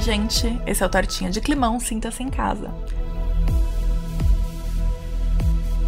Gente. Esse é o Tortinha de Climão, sinta-se em casa.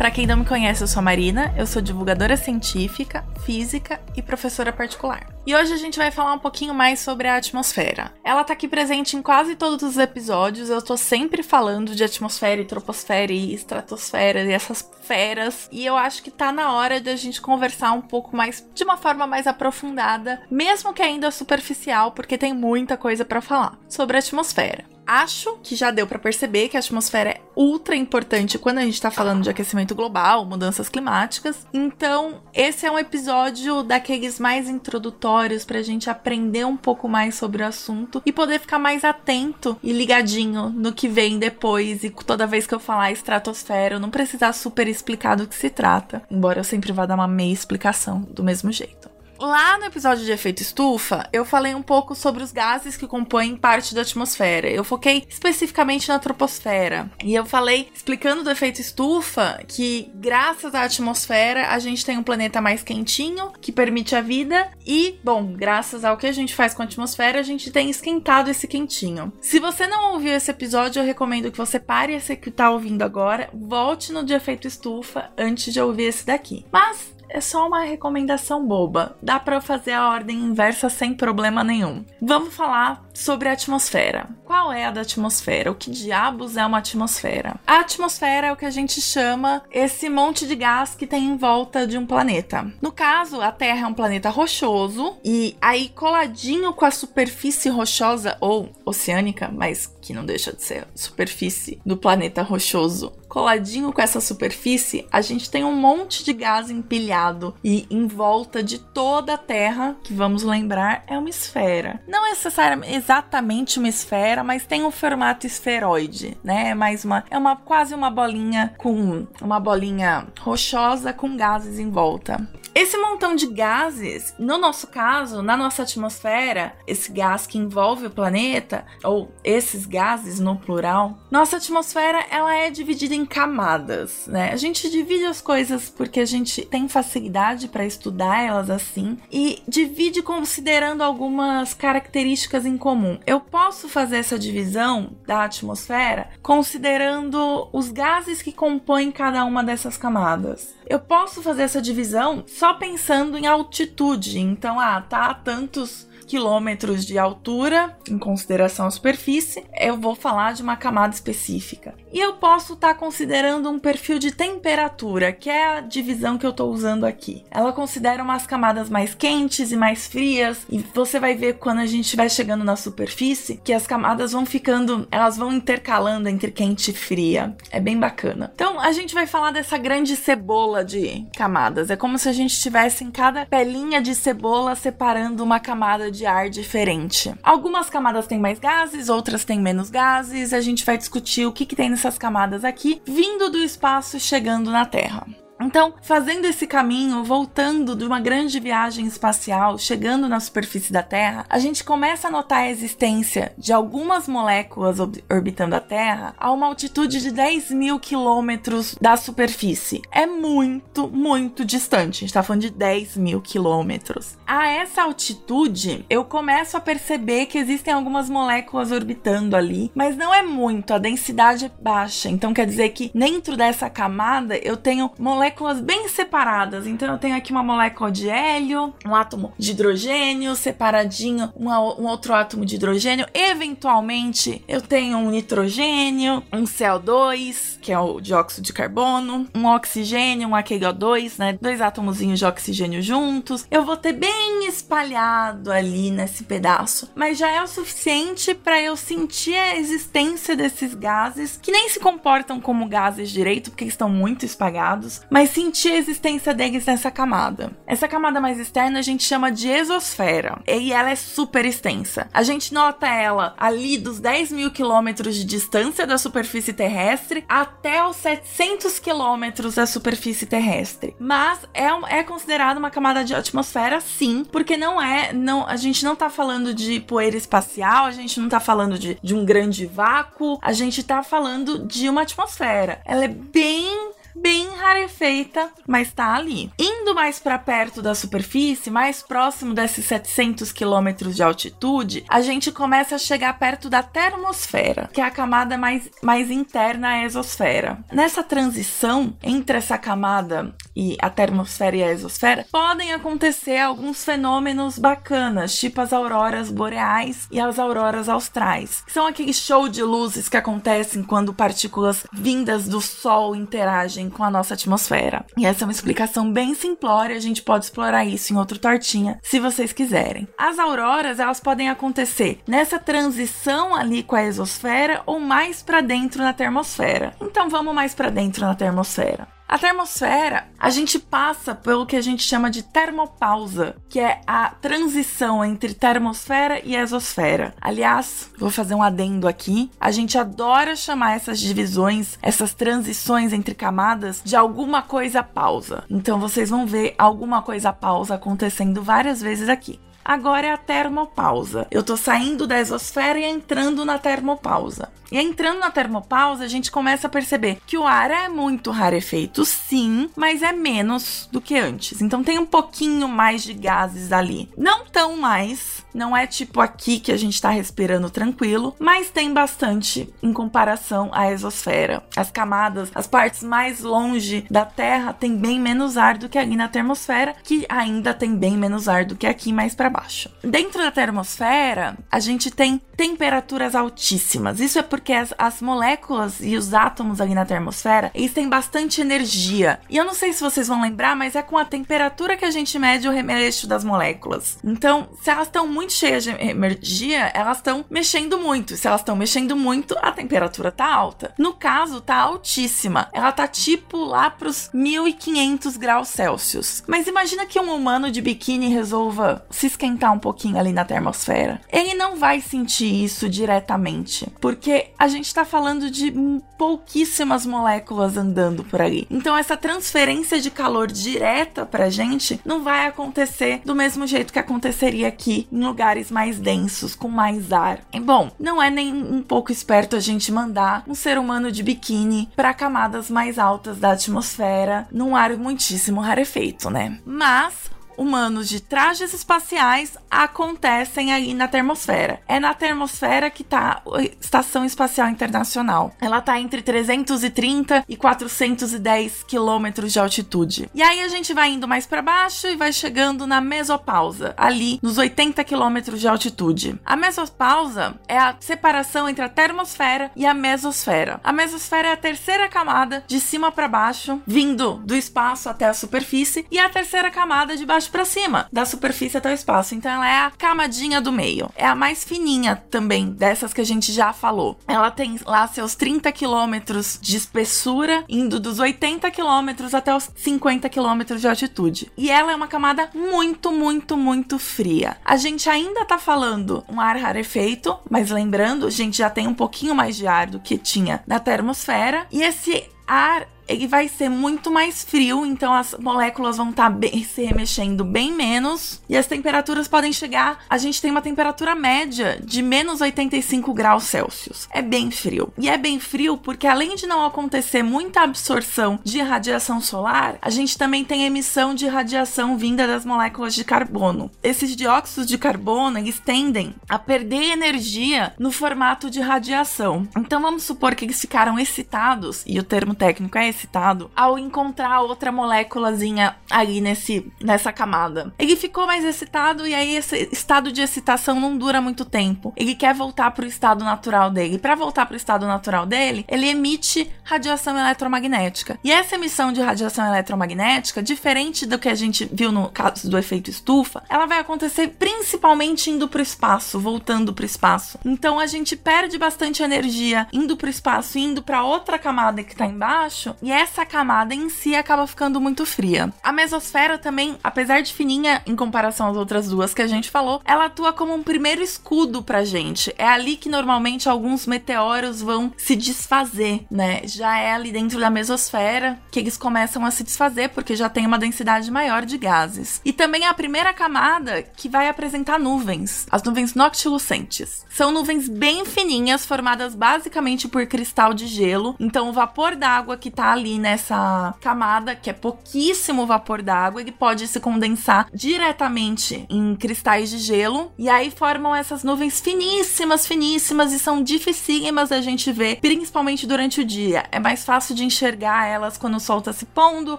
Para quem não me conhece, eu sou a Marina, eu sou divulgadora científica, física e professora particular. E hoje a gente vai falar um pouquinho mais sobre a atmosfera. Ela tá aqui presente em quase todos os episódios, eu tô sempre falando de atmosfera e troposfera e estratosfera e essas feras, e eu acho que tá na hora de a gente conversar um pouco mais de uma forma mais aprofundada, mesmo que ainda superficial, porque tem muita coisa para falar sobre a atmosfera acho que já deu para perceber que a atmosfera é ultra importante quando a gente está falando de aquecimento global, mudanças climáticas. Então, esse é um episódio daqueles mais introdutórios para a gente aprender um pouco mais sobre o assunto e poder ficar mais atento e ligadinho no que vem depois. E toda vez que eu falar estratosfera, eu não precisar super explicar do que se trata, embora eu sempre vá dar uma meia explicação do mesmo jeito. Lá no episódio de efeito estufa, eu falei um pouco sobre os gases que compõem parte da atmosfera. Eu foquei especificamente na troposfera. E eu falei, explicando do efeito estufa, que graças à atmosfera a gente tem um planeta mais quentinho, que permite a vida. E, bom, graças ao que a gente faz com a atmosfera, a gente tem esquentado esse quentinho. Se você não ouviu esse episódio, eu recomendo que você pare esse que tá ouvindo agora, volte no de efeito estufa antes de ouvir esse daqui. Mas é só uma recomendação boba. Dá para fazer a ordem inversa sem problema nenhum. Vamos falar sobre a atmosfera. Qual é a da atmosfera? O que diabos é uma atmosfera? A atmosfera é o que a gente chama esse monte de gás que tem em volta de um planeta. No caso, a Terra é um planeta rochoso e aí coladinho com a superfície rochosa ou oceânica, mas que não deixa de ser superfície do planeta rochoso, coladinho com essa superfície, a gente tem um monte de gás empilhado e em volta de toda a Terra, que vamos lembrar é uma esfera. Não necessariamente exatamente uma esfera, mas tem um formato esferoide, né? É mais uma é uma quase uma bolinha com uma bolinha rochosa com gases em volta. Esse montão de gases, no nosso caso, na nossa atmosfera, esse gás que envolve o planeta, ou esses gases no plural, nossa atmosfera ela é dividida em camadas, né? A gente divide as coisas porque a gente tem facilidade para estudar elas assim e divide considerando algumas características em comum. Eu posso fazer essa divisão da atmosfera considerando os gases que compõem cada uma dessas camadas. Eu posso fazer essa divisão só pensando em altitude. Então, ah, tá a tantos quilômetros de altura, em consideração a superfície, eu vou falar de uma camada específica. E eu posso estar tá considerando um perfil de temperatura, que é a divisão que eu estou usando aqui. Ela considera umas camadas mais quentes e mais frias, e você vai ver quando a gente vai chegando na superfície que as camadas vão ficando, elas vão intercalando entre quente e fria. É bem bacana. Então, a gente vai falar dessa grande cebola de camadas. É como se a gente tivesse em cada pelinha de cebola separando uma camada de de ar diferente. Algumas camadas têm mais gases, outras têm menos gases. A gente vai discutir o que, que tem nessas camadas aqui, vindo do espaço e chegando na Terra. Então, fazendo esse caminho, voltando de uma grande viagem espacial, chegando na superfície da Terra, a gente começa a notar a existência de algumas moléculas orbitando a Terra a uma altitude de 10 mil quilômetros da superfície. É muito, muito distante. A gente tá falando de 10 mil quilômetros. A essa altitude, eu começo a perceber que existem algumas moléculas orbitando ali, mas não é muito, a densidade é baixa. Então, quer dizer que dentro dessa camada eu tenho moléculas moléculas bem separadas. Então eu tenho aqui uma molécula de hélio, um átomo de hidrogênio, separadinho uma, um outro átomo de hidrogênio. Eventualmente eu tenho um nitrogênio, um CO2, que é o dióxido de carbono, um oxigênio, um AQO2, né? Dois átomozinhos de oxigênio juntos. Eu vou ter bem espalhado ali nesse pedaço, mas já é o suficiente para eu sentir a existência desses gases que nem se comportam como gases direito, porque estão muito espalhados, mas mas sentir a existência deles nessa camada. Essa camada mais externa a gente chama de exosfera, e ela é super extensa. A gente nota ela ali dos 10 mil quilômetros de distância da superfície terrestre até os 700 quilômetros da superfície terrestre. Mas é, é considerada uma camada de atmosfera, sim, porque não é, não, a gente não tá falando de poeira espacial, a gente não tá falando de, de um grande vácuo, a gente tá falando de uma atmosfera. Ela é bem bem rarefeita, mas tá ali. Indo mais para perto da superfície, mais próximo desses 700 quilômetros de altitude, a gente começa a chegar perto da termosfera, que é a camada mais, mais interna à exosfera. Nessa transição entre essa camada e a termosfera e a exosfera, podem acontecer alguns fenômenos bacanas, tipo as auroras boreais e as auroras austrais, que são aqueles show de luzes que acontecem quando partículas vindas do Sol interagem com a nossa atmosfera. E essa é uma explicação bem simplória, a gente pode explorar isso em outro tortinha, se vocês quiserem. As auroras, elas podem acontecer nessa transição ali com a exosfera ou mais para dentro na termosfera. Então vamos mais para dentro na termosfera. A termosfera, a gente passa pelo que a gente chama de termopausa, que é a transição entre termosfera e exosfera. Aliás, vou fazer um adendo aqui. A gente adora chamar essas divisões, essas transições entre camadas de alguma coisa pausa. Então vocês vão ver alguma coisa pausa acontecendo várias vezes aqui. Agora é a termopausa. Eu tô saindo da exosfera e entrando na termopausa. E entrando na termopausa, a gente começa a perceber que o ar é muito rarefeito, sim, mas é menos do que antes. Então tem um pouquinho mais de gases ali. Não tão mais, não é tipo aqui que a gente tá respirando tranquilo, mas tem bastante em comparação à exosfera. As camadas, as partes mais longe da Terra tem bem menos ar do que ali na termosfera, que ainda tem bem menos ar do que aqui mais para baixo. Dentro da termosfera, a gente tem temperaturas altíssimas. Isso é por porque as, as moléculas e os átomos ali na termosfera, eles têm bastante energia. E eu não sei se vocês vão lembrar, mas é com a temperatura que a gente mede o remeleixo das moléculas. Então, se elas estão muito cheias de energia, elas estão mexendo muito. Se elas estão mexendo muito, a temperatura tá alta. No caso, tá altíssima. Ela tá tipo lá pros 1500 graus Celsius. Mas imagina que um humano de biquíni resolva se esquentar um pouquinho ali na termosfera. Ele não vai sentir isso diretamente, porque a gente está falando de pouquíssimas moléculas andando por ali. Então essa transferência de calor direta pra gente não vai acontecer do mesmo jeito que aconteceria aqui em lugares mais densos, com mais ar. E, bom, não é nem um pouco esperto a gente mandar um ser humano de biquíni para camadas mais altas da atmosfera num ar muitíssimo rarefeito, né? Mas humanos de trajes espaciais acontecem aí na termosfera. É na termosfera que está a Estação Espacial Internacional. Ela está entre 330 e 410 quilômetros de altitude. E aí a gente vai indo mais para baixo e vai chegando na mesopausa, ali nos 80 quilômetros de altitude. A mesopausa é a separação entre a termosfera e a mesosfera. A mesosfera é a terceira camada de cima para baixo, vindo do espaço até a superfície, e a terceira camada de baixo para cima, da superfície até o espaço. Então ela é a camadinha do meio. É a mais fininha também dessas que a gente já falou. Ela tem lá seus 30 quilômetros de espessura, indo dos 80 quilômetros até os 50 quilômetros de altitude. E ela é uma camada muito, muito, muito fria. A gente ainda tá falando um ar rarefeito, mas lembrando, a gente já tem um pouquinho mais de ar do que tinha na termosfera. E esse ar ele vai ser muito mais frio, então as moléculas vão estar tá se remexendo bem menos e as temperaturas podem chegar. A gente tem uma temperatura média de menos 85 graus Celsius. É bem frio. E é bem frio porque, além de não acontecer muita absorção de radiação solar, a gente também tem emissão de radiação vinda das moléculas de carbono. Esses dióxidos de carbono eles tendem a perder energia no formato de radiação. Então vamos supor que eles ficaram excitados, e o termo técnico é esse excitado ao encontrar outra moléculazinha ali nesse, nessa camada. Ele ficou mais excitado e aí esse estado de excitação não dura muito tempo. Ele quer voltar para o estado natural dele. Para voltar para o estado natural dele, ele emite radiação eletromagnética. E essa emissão de radiação eletromagnética, diferente do que a gente viu no caso do efeito estufa, ela vai acontecer principalmente indo para o espaço, voltando para o espaço. Então a gente perde bastante energia indo para o espaço, indo para outra camada que está embaixo, e essa camada em si acaba ficando muito fria. A mesosfera também, apesar de fininha em comparação às outras duas que a gente falou, ela atua como um primeiro escudo pra gente. É ali que normalmente alguns meteoros vão se desfazer, né? Já é ali dentro da mesosfera que eles começam a se desfazer porque já tem uma densidade maior de gases. E também é a primeira camada que vai apresentar nuvens, as nuvens noctilucentes. São nuvens bem fininhas formadas basicamente por cristal de gelo, então o vapor d'água que tá tá ali nessa camada que é pouquíssimo vapor d'água, ele pode se condensar diretamente em cristais de gelo e aí formam essas nuvens finíssimas, finíssimas e são dificílimas da gente ver, principalmente durante o dia. É mais fácil de enxergar elas quando o sol tá se pondo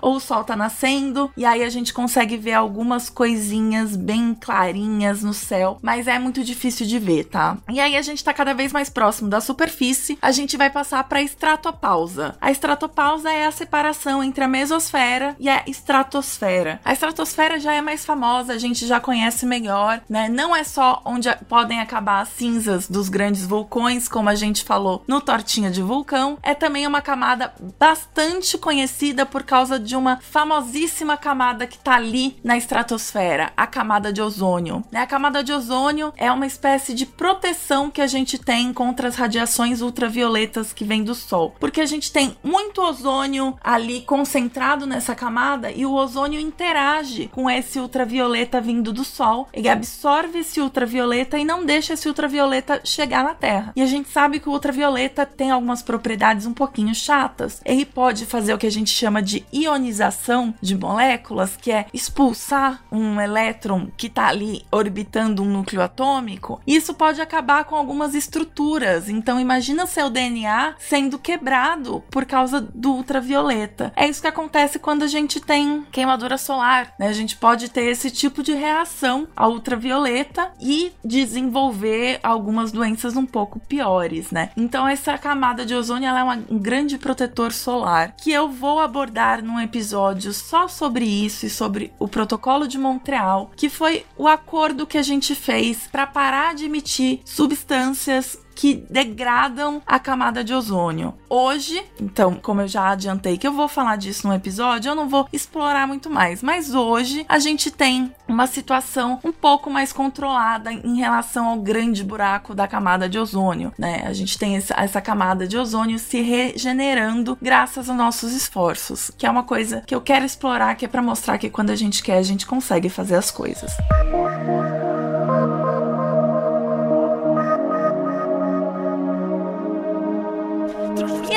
ou o sol tá nascendo e aí a gente consegue ver algumas coisinhas bem clarinhas no céu, mas é muito difícil de ver, tá? E aí a gente tá cada vez mais próximo da superfície, a gente vai passar para estratopausa. A estratopausa é a separação entre a mesosfera e a estratosfera. A estratosfera já é mais famosa, a gente já conhece melhor, né? Não é só onde podem acabar as cinzas dos grandes vulcões, como a gente falou no Tortinha de Vulcão, é também uma camada bastante conhecida por causa de uma famosíssima camada que tá ali na estratosfera, a camada de ozônio. Né? A camada de ozônio é uma espécie de proteção que a gente tem contra as radiações ultravioletas que vêm do Sol, porque a gente tem muito ozônio ali concentrado nessa camada e o ozônio interage com esse ultravioleta vindo do Sol, ele absorve esse ultravioleta e não deixa esse ultravioleta chegar na Terra. E a gente sabe que o ultravioleta tem algumas propriedades um pouquinho chatas. Ele pode fazer o que a gente chama de ionização de moléculas, que é expulsar um elétron que está ali orbitando um núcleo atômico. Isso pode acabar com algumas estruturas. Então imagina seu DNA sendo quebrado por causa do ultravioleta. É isso que acontece quando a gente tem queimadura solar, né? A gente pode ter esse tipo de reação ao ultravioleta e desenvolver algumas doenças um pouco piores, né? Então essa camada de ozônio ela é uma, um grande protetor solar que eu vou abordar num episódio só sobre isso e sobre o protocolo de Montreal, que foi o acordo que a gente fez para parar de emitir substâncias que degradam a camada de ozônio. Hoje, então, como eu já adiantei que eu vou falar disso no episódio, eu não vou explorar muito mais, mas hoje a gente tem uma situação um pouco mais controlada em relação ao grande buraco da camada de ozônio, né? A gente tem essa, camada de ozônio se regenerando graças aos nossos esforços, que é uma coisa que eu quero explorar, que é para mostrar que quando a gente quer, a gente consegue fazer as coisas. Música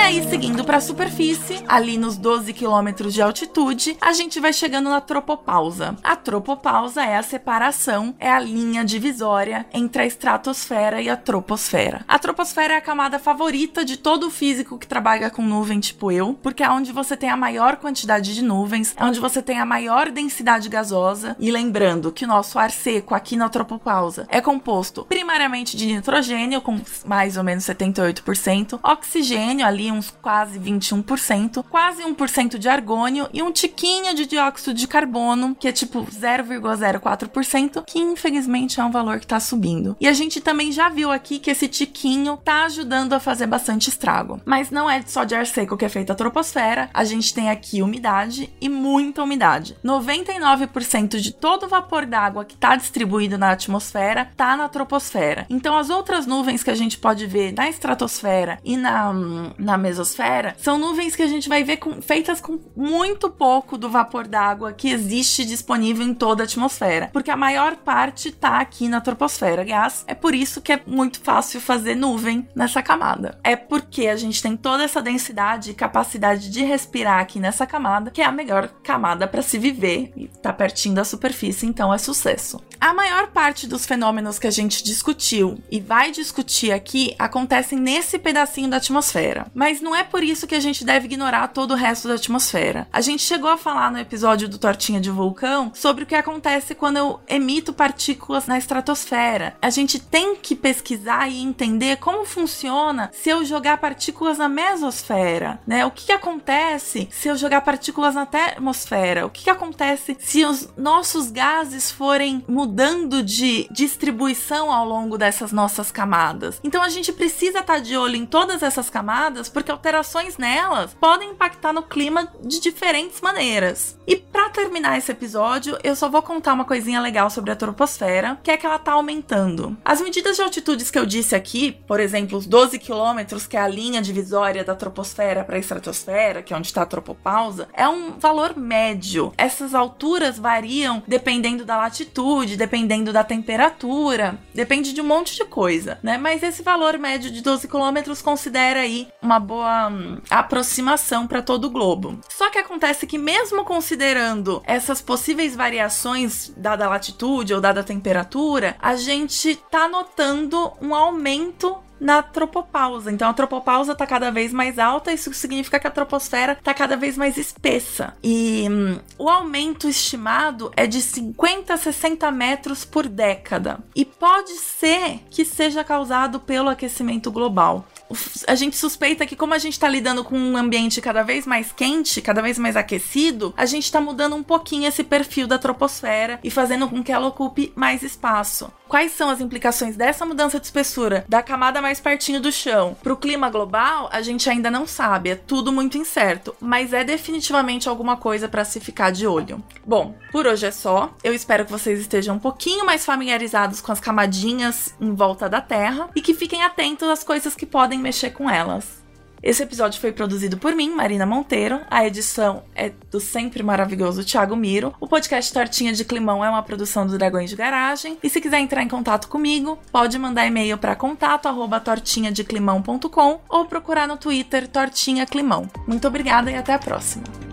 aí, seguindo para a superfície, ali nos 12 quilômetros de altitude, a gente vai chegando na tropopausa. A tropopausa é a separação, é a linha divisória entre a estratosfera e a troposfera. A troposfera é a camada favorita de todo físico que trabalha com nuvem, tipo eu, porque é onde você tem a maior quantidade de nuvens, é onde você tem a maior densidade gasosa. E lembrando que o nosso ar seco aqui na tropopausa é composto primariamente de nitrogênio, com mais ou menos 78%, oxigênio ali, uns quase 21%, quase 1% de argônio e um tiquinho de dióxido de carbono, que é tipo 0,04%, que infelizmente é um valor que tá subindo. E a gente também já viu aqui que esse tiquinho tá ajudando a fazer bastante estrago. Mas não é só de ar seco que é feita a troposfera, a gente tem aqui umidade e muita umidade. 99% de todo o vapor d'água que tá distribuído na atmosfera tá na troposfera. Então as outras nuvens que a gente pode ver na estratosfera e na, na mesosfera são nuvens que a gente vai ver com, feitas com muito pouco do vapor d'água que existe disponível em toda a atmosfera, porque a maior parte está aqui na troposfera. Aliás, é por isso que é muito fácil fazer nuvem nessa camada. É porque a gente tem toda essa densidade e capacidade de respirar aqui nessa camada, que é a melhor camada para se viver e tá pertinho da superfície, então é sucesso. A maior parte dos fenômenos que a gente discutiu e vai discutir aqui acontecem nesse pedacinho da atmosfera, mas não é por isso que a gente deve ignorar todo o resto da atmosfera. A gente chegou a falar no episódio do Tortinha de Vulcão sobre o que acontece quando eu emito partículas na estratosfera. A gente tem que pesquisar e entender como funciona se eu jogar partículas na mesosfera, né? O que, que acontece se eu jogar partículas na termosfera? O que, que acontece se os nossos gases forem mudando de distribuição ao longo dessas nossas camadas? Então a gente precisa estar tá de olho em todas essas camadas porque alterações nelas podem impactar no clima de diferentes maneiras. E para terminar esse episódio, eu só vou contar uma coisinha legal sobre a troposfera, que é que ela tá aumentando. As medidas de altitudes que eu disse aqui, por exemplo, os 12 quilômetros, que é a linha divisória da troposfera para a estratosfera, que é onde está a tropopausa, é um valor médio. Essas alturas variam dependendo da latitude, dependendo da temperatura, depende de um monte de coisa, né? Mas esse valor médio de 12 quilômetros considera aí uma boa boa hum, aproximação para todo o globo. Só que acontece que mesmo considerando essas possíveis variações dada a latitude ou dada a temperatura, a gente tá notando um aumento na tropopausa. Então a tropopausa está cada vez mais alta, isso significa que a troposfera está cada vez mais espessa. E hum, o aumento estimado é de 50 a 60 metros por década. E pode ser que seja causado pelo aquecimento global a gente suspeita que, como a gente está lidando com um ambiente cada vez mais quente, cada vez mais aquecido, a gente está mudando um pouquinho esse perfil da troposfera e fazendo com que ela ocupe mais espaço. Quais são as implicações dessa mudança de espessura da camada mais pertinho do chão para o clima global? A gente ainda não sabe, é tudo muito incerto, mas é definitivamente alguma coisa para se ficar de olho. Bom, por hoje é só. Eu espero que vocês estejam um pouquinho mais familiarizados com as camadinhas em volta da Terra e que fiquem atentos às coisas que podem mexer com elas. Esse episódio foi produzido por mim, Marina Monteiro. A edição é do sempre maravilhoso Thiago Miro. O podcast Tortinha de Climão é uma produção do Dragões de Garagem. E se quiser entrar em contato comigo, pode mandar e-mail para contato@tortinhadeclimão.com ou procurar no Twitter Tortinha Climão. Muito obrigada e até a próxima.